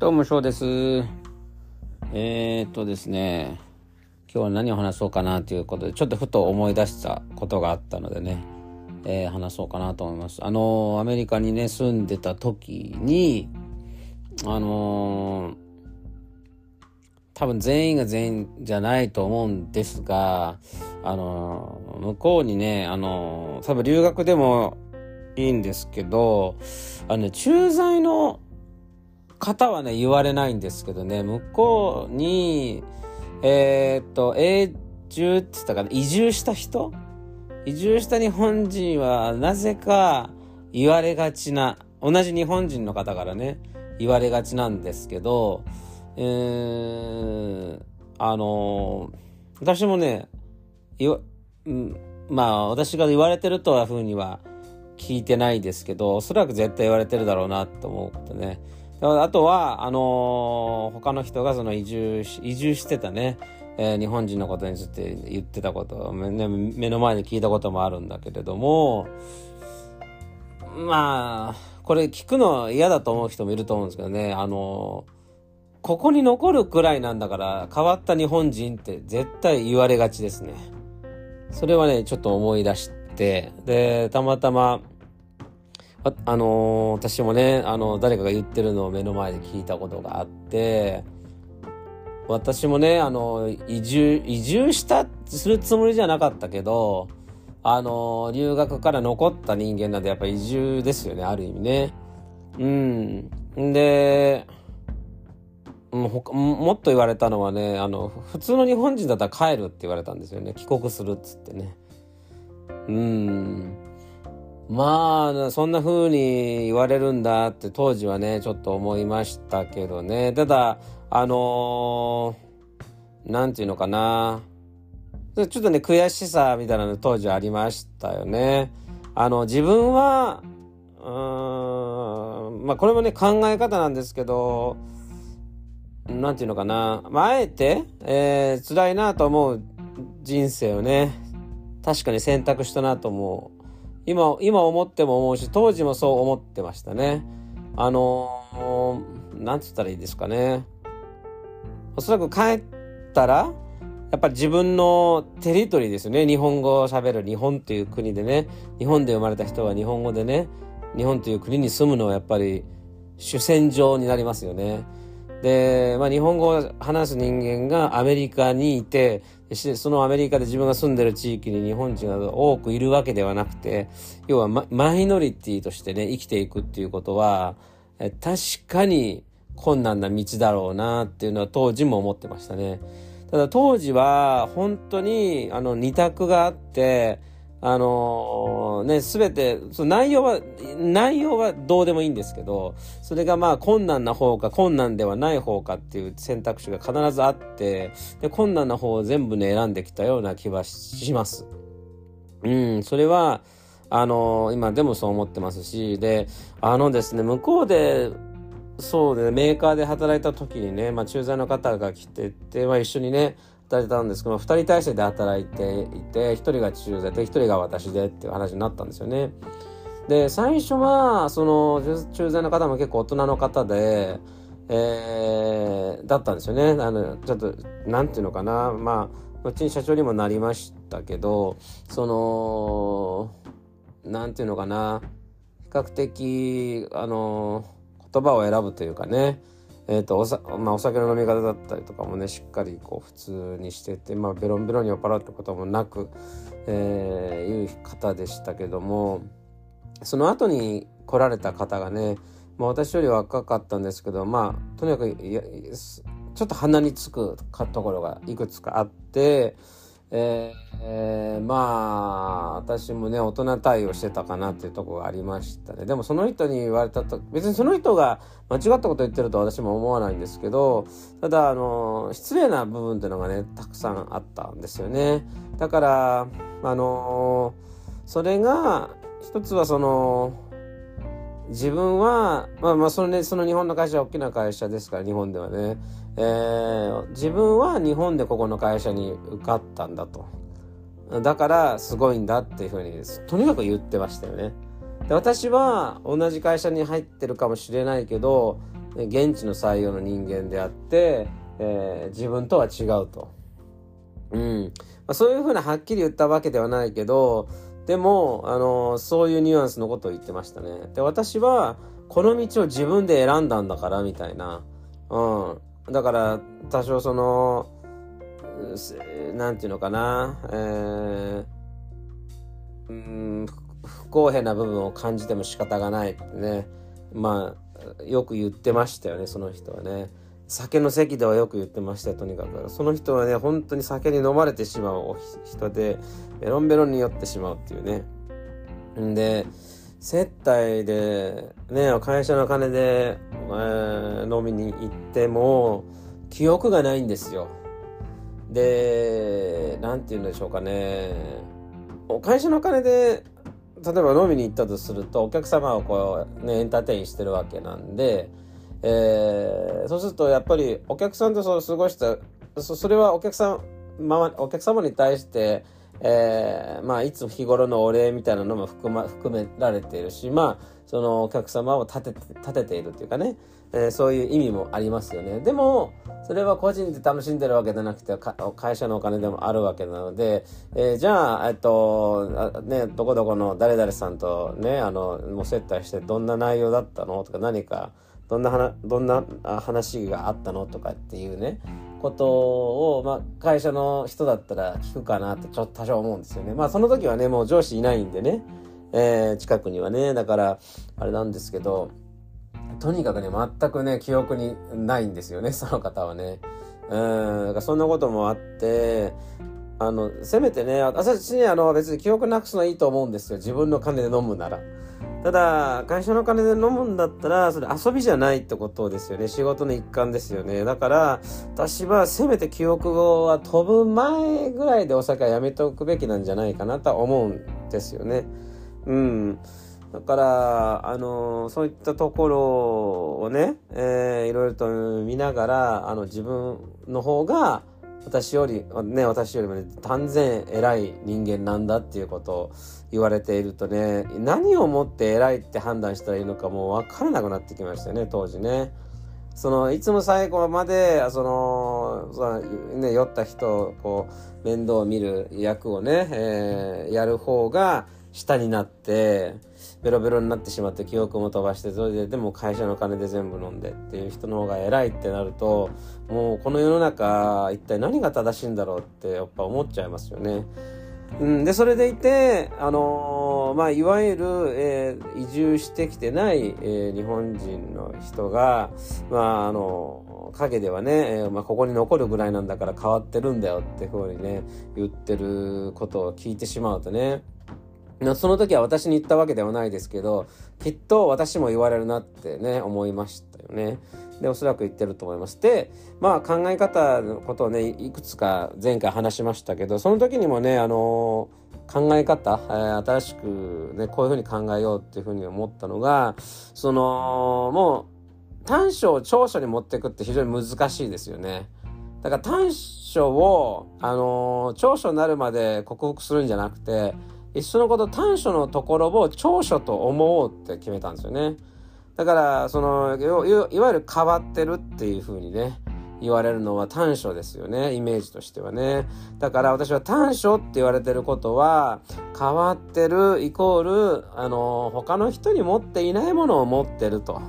どうも、翔です。えー、っとですね、今日は何を話そうかなということで、ちょっとふと思い出したことがあったのでね、えー、話そうかなと思います。あの、アメリカにね、住んでた時に、あの、多分全員が全員じゃないと思うんですが、あの向こうにね、あの多分留学でもいいんですけど、あのね、駐在の方はね、言われないんですけどね、向こうに、えー、っと、永住って言ったかな、移住した人？移住した日本人はなぜか言われがちな、同じ日本人の方からね、言われがちなんですけど、えー、あの私もね、わ、うん、まあ私が言われてるとはふうには聞いてないですけど、おそらく絶対言われてるだろうなと思うことね。あとは、あのー、他の人がその移住し、移住してたね、えー、日本人のことについて言ってたこと、ね、目の前で聞いたこともあるんだけれども、まあ、これ聞くの嫌だと思う人もいると思うんですけどね、あのー、ここに残るくらいなんだから変わった日本人って絶対言われがちですね。それはね、ちょっと思い出して、で、たまたま、あ、あのー、私もね、あの、誰かが言ってるのを目の前で聞いたことがあって、私もね、あの、移住、移住した、するつもりじゃなかったけど、あの、留学から残った人間なんで、やっぱ移住ですよね、ある意味ね。うん。で、ももっと言われたのはね、あの、普通の日本人だったら帰るって言われたんですよね。帰国するっつってね。うん。まあ、そんな風に言われるんだって当時はね、ちょっと思いましたけどね。ただ、あのー、なんていうのかな。ちょっとね、悔しさみたいなの当時ありましたよね。あの、自分は、うーん、まあこれもね、考え方なんですけど、なんていうのかな。まあ、あえて、えー、辛いなと思う人生をね、確かに選択したなと思う。今、今思っても思うし、当時もそう思ってましたね。あのー、なんつったらいいですかね。おそらく帰ったら、やっぱり自分のテリトリーですよね。日本語を喋る日本という国でね。日本で生まれた人は日本語でね。日本という国に住むのはやっぱり主戦場になりますよね。で、まあ、日本語を話す人間がアメリカにいて、そのアメリカで自分が住んでる地域に日本人が多くいるわけではなくて、要はマイノリティとしてね、生きていくっていうことは、確かに困難な道だろうなっていうのは当時も思ってましたね。ただ当時は本当にあの二択があって、あのー、ね、すべて、その内容は、内容はどうでもいいんですけど、それがまあ困難な方か困難ではない方かっていう選択肢が必ずあって、で、困難な方を全部ね、選んできたような気はします。うん、それは、あのー、今でもそう思ってますし、で、あのですね、向こうで、そうで、メーカーで働いた時にね、まあ、駐在の方が来てて、まあ、一緒にね、働いたんですけど、2人体制で働いていて、1人が駐在で、1人が私でっていう話になったんですよね。で、最初は、その、駐在の方も結構大人の方で、えー、だったんですよね。あの、ちょっと、なんていうのかな。まあ、うちに社長にもなりましたけど、その、なんていうのかな。比較的、あの、言葉を選ぶというかね、えーとおさまあ、お酒の飲み方だったりとかもねしっかりこう普通にしてて、まあ、ベロンベロンに酔っ払うってこともなく、えー、いう方でしたけどもその後に来られた方がね、まあ、私より若かったんですけどまあとにかくちょっと鼻につくところがいくつかあって。えー、まあ私もね大人対応してたかなっていうとこがありましたね。でもその人に言われたと別にその人が間違ったこと言ってると私も思わないんですけどただあの失礼な部分っていうのがねたくさんあったんですよね。だからあのそれが一つはその自分はまあまあそのねその日本の会社は大きな会社ですから日本ではね。えー、自分は日本でここの会社に受かったんだと。だからすごいんだっていうふうにとにかく言ってましたよね。で私は同じ会社に入ってるかもしれないけど現地の採用の人間であって、えー、自分とは違うと。うん。まあ、そういうふうなはっきり言ったわけではないけど、でも、あのそういうニュアンスのことを言ってましたね。で、私は、この道を自分で選んだんだから、みたいな。うん。だから、多少その、なんていうのかな、えー、ん、不公平な部分を感じても仕方がないね。まあ、よく言ってましたよね、その人はね。酒の席ではよく言ってましたよ、とにかく。その人はね、本当に酒に飲まれてしまう人で、ベロンベロンに酔ってしまうっていうね。んで、接待で、ね、会社の金で、えー、飲みに行っても、記憶がないんですよ。で、なんて言うんでしょうかねお。会社の金で例えば飲みに行ったとするとお客様をこうねエンターテインしてるわけなんで、えー、そうするとやっぱりお客さんとそう過ごしたそれはお客さん、ま、お客様に対して、えー、まあいつ日頃のお礼みたいなのも含,、ま、含められているしまあそのお客様を立てて立てているというかね、えー、そういう意味もありますよね。でもそれは個人で楽しんでるわけじゃなくて会社のお金でもあるわけなので、えー、じゃあ、えっとね、どこどこの誰々さんとねあのもう接待してどんな内容だったの？とか何かどんな話どんな話があったの？とかっていうねことを、まあ、会社の人だったら聞くかなってちょっと多少思うんですよね。まあその時はねもう上司いないんでね、えー、近くにはねだからあれなんですけどとにかくね、全くね、記憶にないんですよね、その方はね。うん、だからそんなこともあって、あの、せめてね、私ね、あの、別に記憶なくすのはいいと思うんですよ。自分の金で飲むなら。ただ、会社の金で飲むんだったら、それ遊びじゃないってことですよね。仕事の一環ですよね。だから、私はせめて記憶は飛ぶ前ぐらいでお酒はやめておくべきなんじゃないかなとは思うんですよね。うん。だから、あの、そういったところをね、えー、いろいろと見ながら、あの、自分の方が、私より、ね、私よりもね、断然偉い人間なんだっていうことを言われているとね、何をもって偉いって判断したらいいのかもう分からなくなってきましたよね、当時ね。その、いつも最後まで、その、そのね、酔った人をこう、面倒を見る役をね、えー、やる方が下になって、ベロベロになってしまって記憶も飛ばしてそれででも会社の金で全部飲んでっていう人の方が偉いってなるともうこの世の中一体何が正しいんだろうってやっぱ思っちゃいますよね。うん、でそれでいて、あのー、まあ、いわゆる、えー、移住してきてない、えー、日本人の人が、まああの陰ではね、えまあ、ここに残るぐらいなんだから変わってるんだよってふうにね言ってることを聞いてしまうとねその時は私に言ったわけではないですけど、きっと私も言われるなってね、思いましたよね。で、おそらく言ってると思います。で、まあ考え方のことをね、いくつか前回話しましたけど、その時にもね、あの考え方、えー、新しくね、こういうふうに考えようっていうふうに思ったのが、その、もう、短所を長所に持っていくって非常に難しいですよね。だから短所を、あの長所になるまで克服するんじゃなくて、いっそのこと短所のところを長所と思おうって決めたんですよね。だから、その、いわゆる変わってるっていう風にね、言われるのは短所ですよね、イメージとしてはね。だから私は短所って言われてることは、変わってるイコール、あの、他の人に持っていないものを持ってると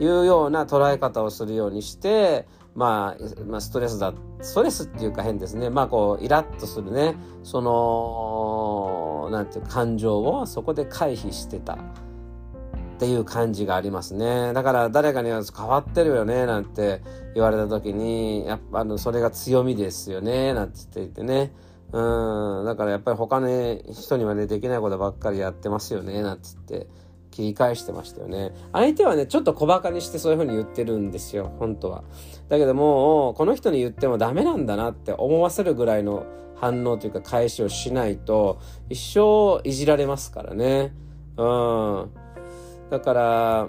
いうような捉え方をするようにして、まあ、まあ、ストレスだ、ストレスっていうか変ですね。まあ、こう、イラッとするね、その、なんていう感情をそこで回避してたっていう感じがありますね。だから誰かには変わってるよね、なんて言われた時に、やっぱあの、それが強みですよね、なんて言っていてね。うん、だからやっぱり他の人にはね、できないことばっかりやってますよね、なんて言って。切り返してましたよね。相手はね、ちょっと小馬鹿にしてそういう風に言ってるんですよ、本当は。だけどもう、この人に言ってもダメなんだなって思わせるぐらいの反応というか返しをしないと、一生いじられますからね。うん。だから、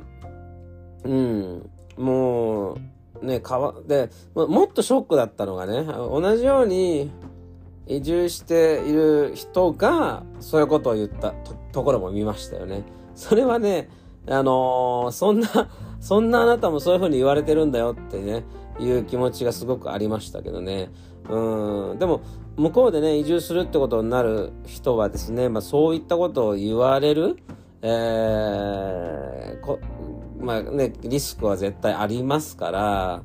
うん、もう、ね、かわ、で、もっとショックだったのがね、同じように移住している人が、そういうことを言ったところも見ましたよね。それはね、あのー、そんな、そんなあなたもそういう風に言われてるんだよってね、いう気持ちがすごくありましたけどね。うん。でも、向こうでね、移住するってことになる人はですね、まあそういったことを言われる、えー、こまあね、リスクは絶対ありますから、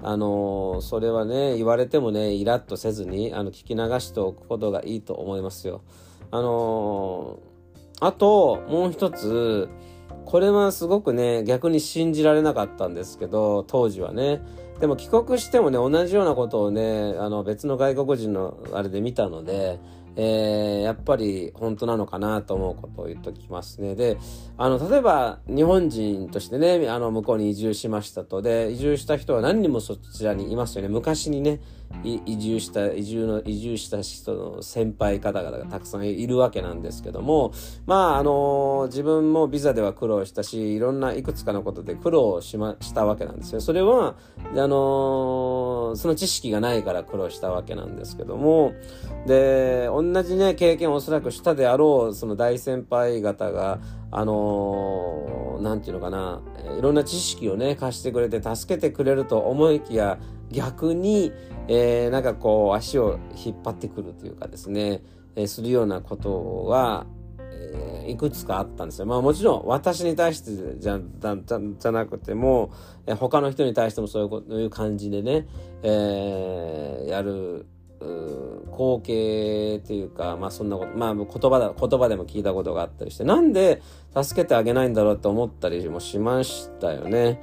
あのそれはね、言われてもね、イラッとせずに、あの、聞き流しておくことがいいと思いますよ。あのあと、もう一つ、これはすごくね、逆に信じられなかったんですけど、当時はね。でも帰国してもね、同じようなことをね、あの別の外国人のあれで見たので、えー、やっぱり本当なのかなと思うことを言っときますね。で、あの、例えば日本人としてね、あの、向こうに移住しましたと。で、移住した人は何人もそちらにいますよね。昔にね、移住した、移住の、移住した人の先輩方々がたくさんいるわけなんですけども、まあ、あの、自分もビザでは苦労したし、いろんないくつかのことで苦労しま、したわけなんですよ。それは、あの、その知識がないから苦労したわけなんですけども、で、同じね、経験をおそらくしたであろう、その大先輩方が、あのー、ていうのかな、いろんな知識をね、貸してくれて助けてくれると思いきや、逆に、えー、なんかこう、足を引っ張ってくるというかですね、えー、するようなことは、えー、いくつかあったんですよ。まあもちろん私に対してじゃじゃなくても、えー、他の人に対してもそういうそういう感じでね、えー、やる光景っていうか、まあそんなこと、まあ言葉だ、言葉でも聞いたことがあったりして、なんで助けてあげないんだろうと思ったりもしましたよね。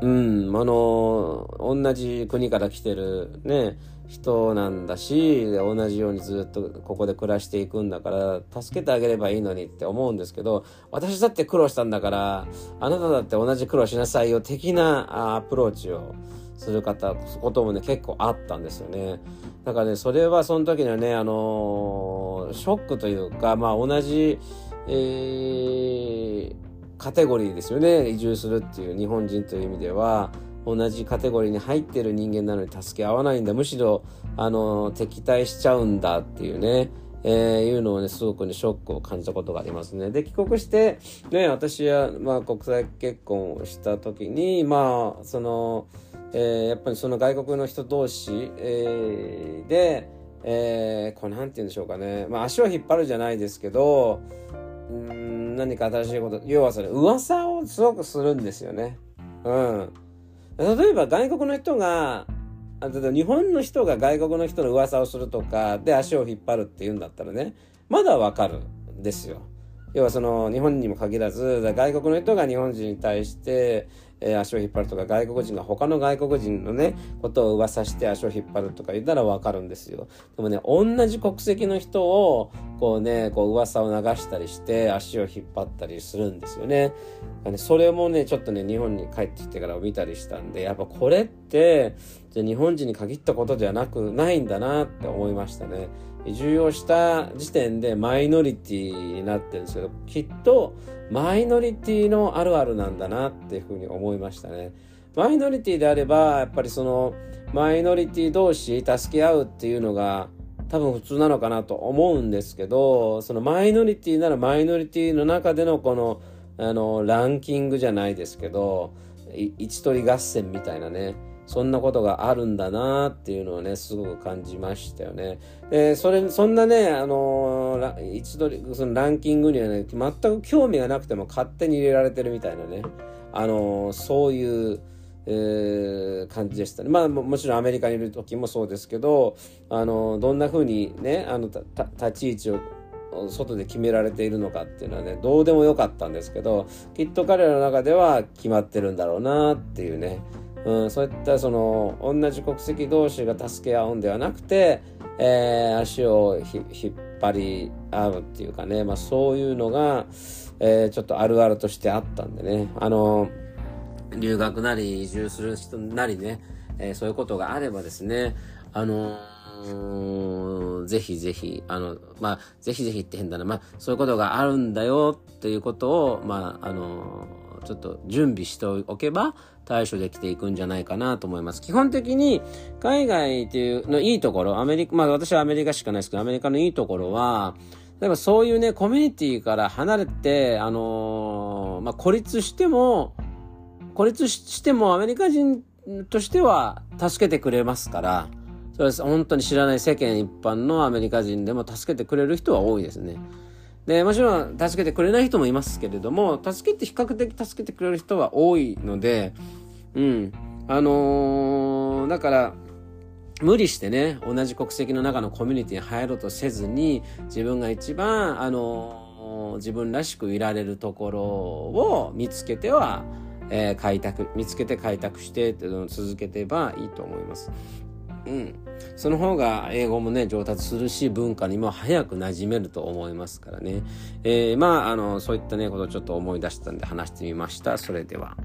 うん、あの、同じ国から来てるね、人なんだし、同じようにずっとここで暮らしていくんだから、助けてあげればいいのにって思うんですけど、私だって苦労したんだから、あなただって同じ苦労しなさいよ、的なアプローチをする方、こともね、結構あったんですよね。だからね、それはその時にはね、あの、ショックというか、まあ同じ、えー、カテゴリーですよね。移住するっていう日本人という意味では、同じカテゴリーに入ってる人間なのに助け合わないんだ。むしろ、あの、敵対しちゃうんだっていうね。えー、いうのをね、すごくね、ショックを感じたことがありますね。で、帰国して、ね、私は、まあ、国際結婚をした時に、まあ、その、えー、やっぱりその外国の人同士、えー、で、えー、これなんて言うんでしょうかね。まあ、足を引っ張るじゃないですけど、うん、何か新しいこと、要はそれ、噂をすごくするんですよね。うん。例えば外国の人が、日本の人が外国の人の噂をするとかで足を引っ張るっていうんだったらね、まだわかるんですよ。要はその日本にも限らず外国の人が日本人に対して、え、足を引っ張るとか外国人が他の外国人のねことを噂して足を引っ張るとか言ったらわかるんですよ。でもね同じ国籍の人をこうねこう噂を流したりして足を引っ張ったりするんですよねそれもねちょっとね日本に帰ってきてから見たりしたんでやっぱこれってじゃ日本人に限ったことではなくないんだなって思いましたね重要した時点でマイノリティになってるんですけど、きっとマイノリティのあるあるなんだなっていうふうに思いましたね。マイノリティであれば、やっぱりそのマイノリティ同士助け合うっていうのが多分普通なのかなと思うんですけど、そのマイノリティならマイノリティの中でのこの、あの、ランキングじゃないですけど、一取り合戦みたいなね、そんなことがあるんだなっていうのをね、すごく感じましたよね。で、それ、そんなね、あのー、一度、そのランキングにはね、全く興味がなくても勝手に入れられてるみたいなね、あのー、そういう、えー、感じでしたね。まあも、ちろんアメリカにいる時もそうですけど、あの、どんな風にね、あの、立ち位置を外で決められているのかっていうのはね、どうでもよかったんですけど、きっと彼らの中では決まってるんだろうなっていうね、うん、そういったその同じ国籍同士が助け合うんではなくて、えー、足を引っ張り合うっていうかね、まあ、そういうのが、えー、ちょっとあるあるとしてあったんでねあの留学なり移住する人なりね、えー、そういうことがあればですねあのぜひぜひ、あの、まあ、ぜひぜひって変だな。まあ、そういうことがあるんだよっていうことを、まあ、あのちょっと準備しておけば対処できていくんじゃないかなと思います。基本的に海外っていうのいいところ、アメリカ、まあ私はアメリカしかないですけど、アメリカのいいところは、例えばそういうね、コミュニティから離れて、あのー、まあ孤立しても、孤立してもアメリカ人としては助けてくれますから、それは本当に知らない世間一般のアメリカ人でも助けてくれる人は多いですね。で、もちろん助けてくれない人もいますけれども、助けて比較的助けてくれる人は多いので、うん。あのー、だから、無理してね、同じ国籍の中のコミュニティに入ろうとせずに、自分が一番、あのー、自分らしくいられるところを見つけては、えー、開拓、見つけて開拓してっていうのを続けてばいいと思います。うん。その方が英語もね、上達するし、文化にも早く馴染めると思いますからね。えー、まあ、あの、そういったね、ことをちょっと思い出したんで話してみました。それでは。